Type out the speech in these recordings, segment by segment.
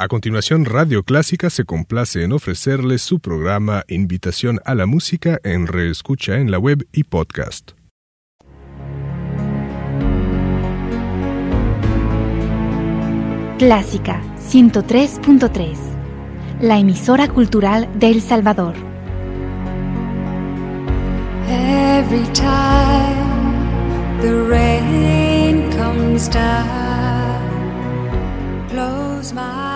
A continuación, Radio Clásica se complace en ofrecerles su programa Invitación a la Música en reescucha en la web y podcast. Clásica 103.3, la emisora cultural de El Salvador. Every time the rain comes down, close my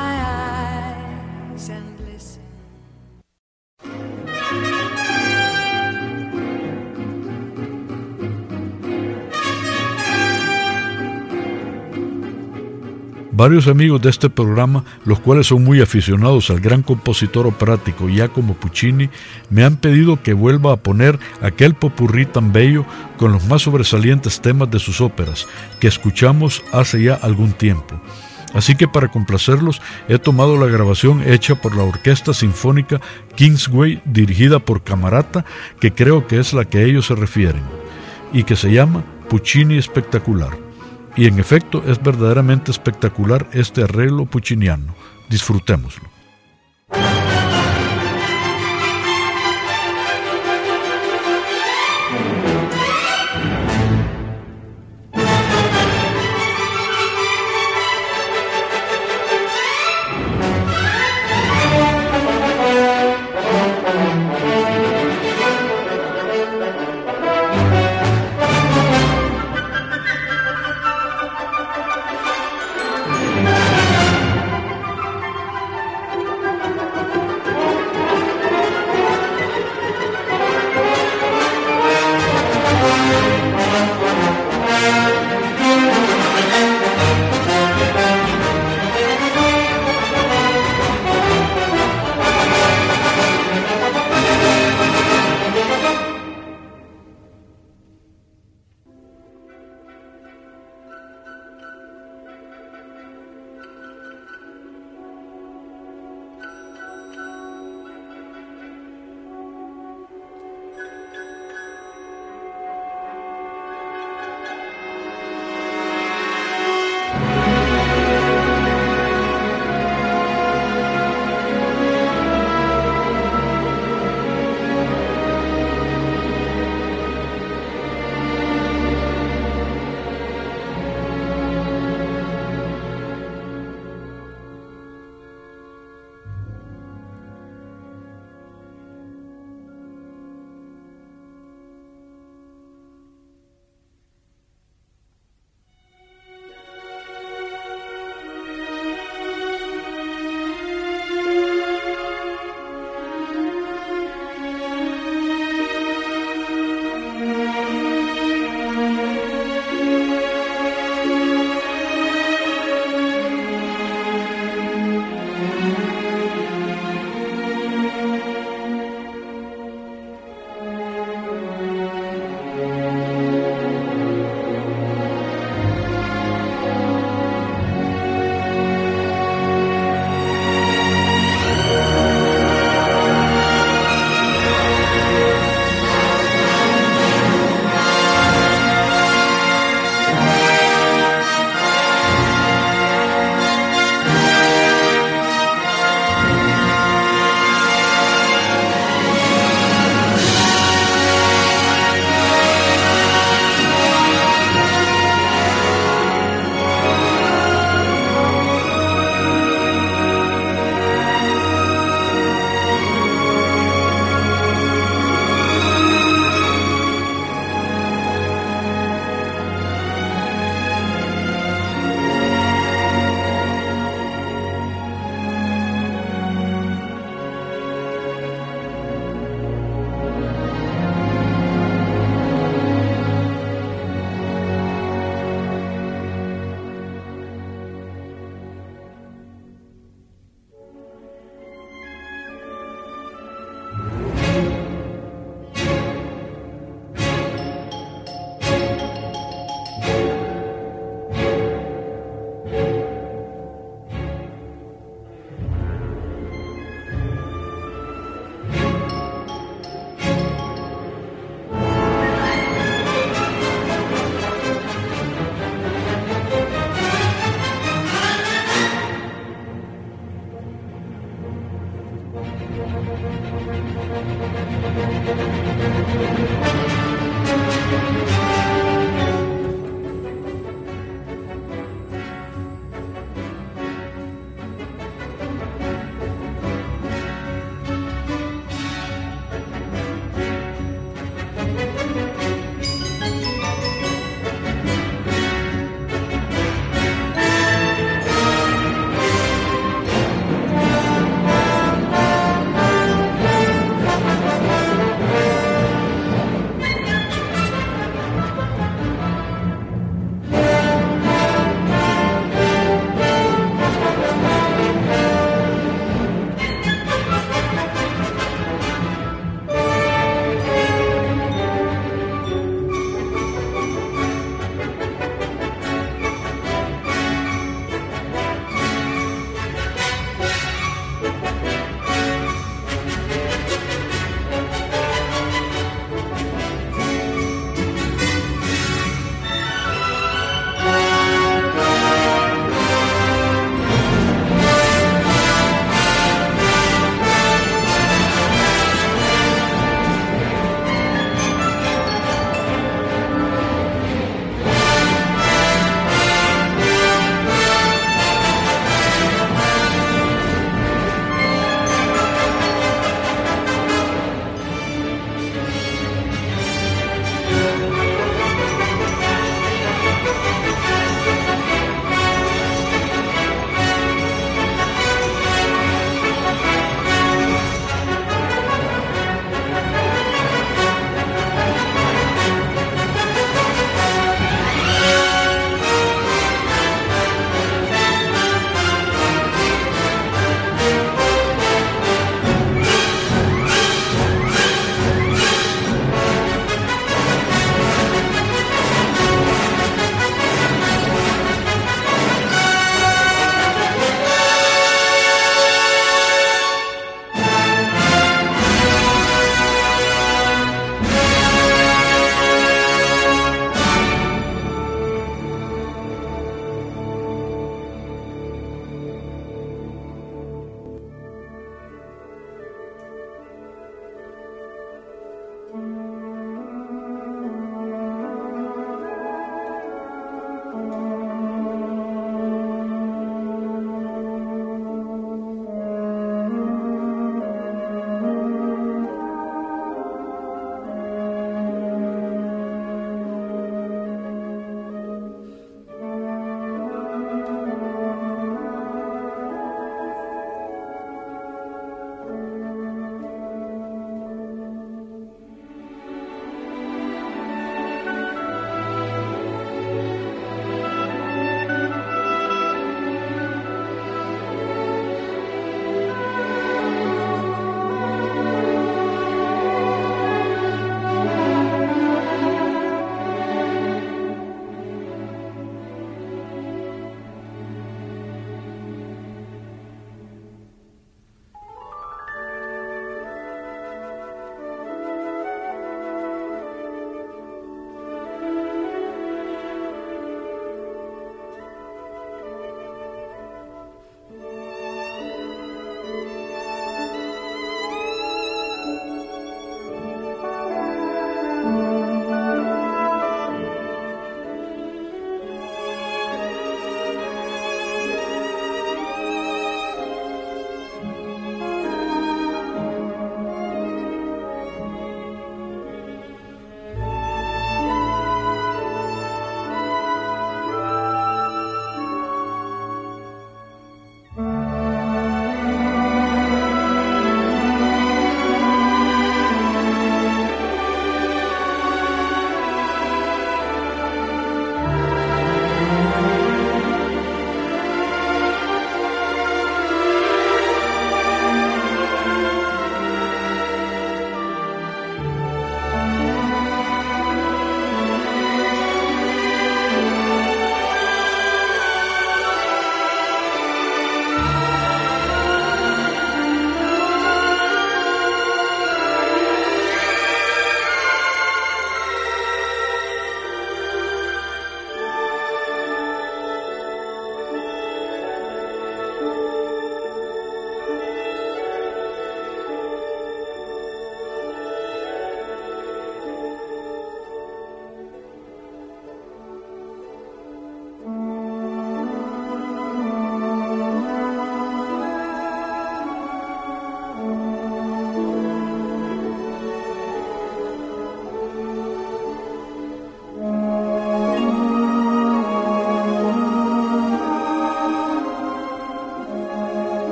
Varios amigos de este programa, los cuales son muy aficionados al gran compositor operático Giacomo Puccini, me han pedido que vuelva a poner aquel popurrí tan bello con los más sobresalientes temas de sus óperas, que escuchamos hace ya algún tiempo. Así que para complacerlos he tomado la grabación hecha por la Orquesta Sinfónica Kingsway dirigida por Camarata, que creo que es la que ellos se refieren, y que se llama Puccini Espectacular. Y en efecto es verdaderamente espectacular este arreglo pucciniano. Disfrutémoslo.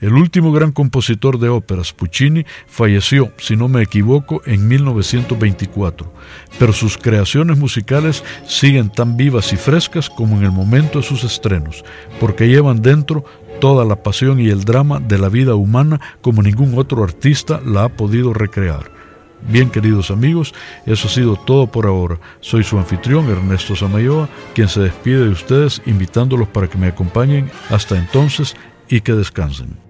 El último gran compositor de óperas, Puccini, falleció, si no me equivoco, en 1924, pero sus creaciones musicales siguen tan vivas y frescas como en el momento de sus estrenos, porque llevan dentro toda la pasión y el drama de la vida humana como ningún otro artista la ha podido recrear. Bien queridos amigos, eso ha sido todo por ahora. Soy su anfitrión Ernesto Samayoa, quien se despide de ustedes invitándolos para que me acompañen hasta entonces y que descansen.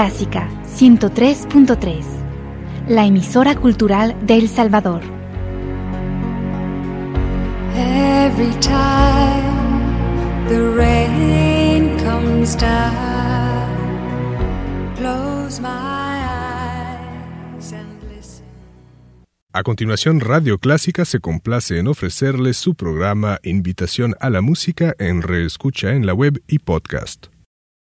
Clásica 103.3, la emisora cultural de El Salvador. Every time the rain comes down, close my eyes and listen. A continuación, Radio Clásica se complace en ofrecerles su programa Invitación a la Música en Reescucha en la web y podcast.